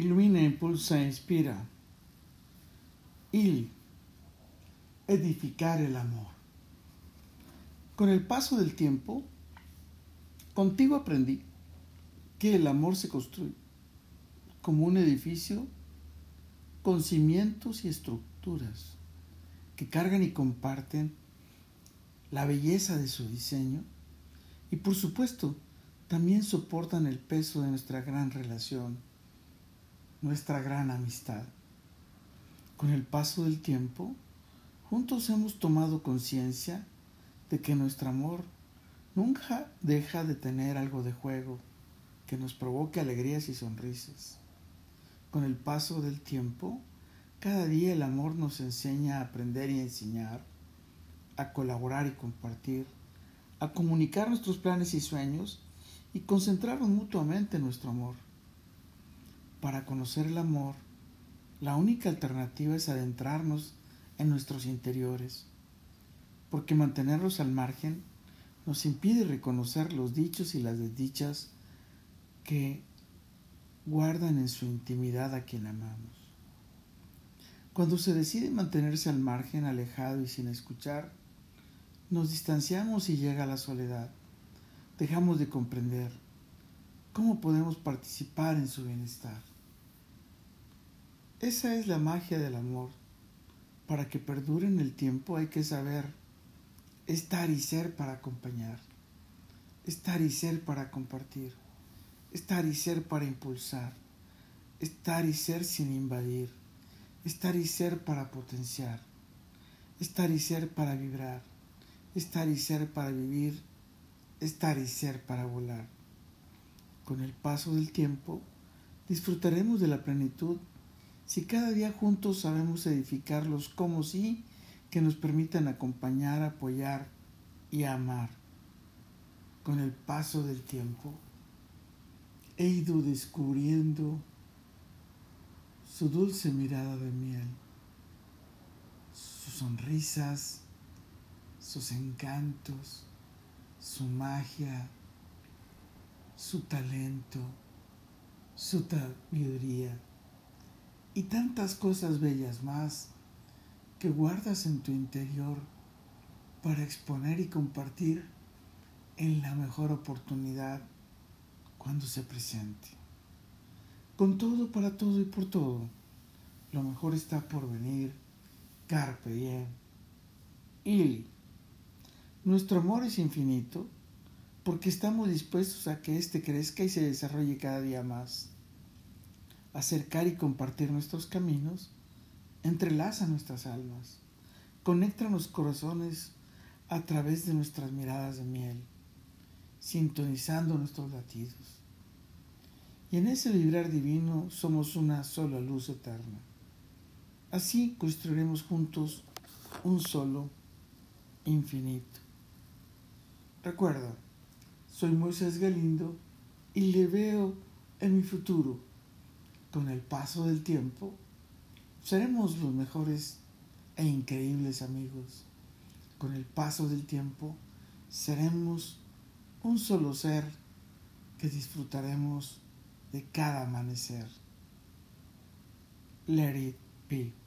ilumina, impulsa inspira. Y edificar el amor. Con el paso del tiempo, contigo aprendí que el amor se construye como un edificio con cimientos y estructuras que cargan y comparten la belleza de su diseño y por supuesto también soportan el peso de nuestra gran relación, nuestra gran amistad. Con el paso del tiempo, juntos hemos tomado conciencia de que nuestro amor nunca deja de tener algo de juego que nos provoque alegrías y sonrisas. Con el paso del tiempo, cada día el amor nos enseña a aprender y enseñar, a colaborar y compartir, a comunicar nuestros planes y sueños y concentrarnos mutuamente en nuestro amor. Para conocer el amor, la única alternativa es adentrarnos en nuestros interiores, porque mantenerlos al margen nos impide reconocer los dichos y las desdichas que guardan en su intimidad a quien amamos. Cuando se decide mantenerse al margen, alejado y sin escuchar, nos distanciamos y llega la soledad. Dejamos de comprender cómo podemos participar en su bienestar. Esa es la magia del amor. Para que perdure en el tiempo hay que saber estar y ser para acompañar, estar y ser para compartir, estar y ser para impulsar, estar y ser sin invadir estar y ser para potenciar, estar y ser para vibrar, estar y ser para vivir, estar y ser para volar. Con el paso del tiempo, disfrutaremos de la plenitud si cada día juntos sabemos edificar los como sí que nos permitan acompañar, apoyar y amar. Con el paso del tiempo, he ido descubriendo su dulce mirada de miel, sus sonrisas, sus encantos, su magia, su talento, su sabiduría y tantas cosas bellas más que guardas en tu interior para exponer y compartir en la mejor oportunidad cuando se presente con todo, para todo y por todo. Lo mejor está por venir. Carpe diem. Y nuestro amor es infinito porque estamos dispuestos a que éste crezca y se desarrolle cada día más. Acercar y compartir nuestros caminos entrelaza nuestras almas, conecta los corazones a través de nuestras miradas de miel, sintonizando nuestros latidos y en ese vibrar divino somos una sola luz eterna. Así construiremos juntos un solo infinito. Recuerda, soy Moisés Galindo y le veo en mi futuro. Con el paso del tiempo, seremos los mejores e increíbles amigos. Con el paso del tiempo, seremos un solo ser que disfrutaremos de cada amanecer. Let it be.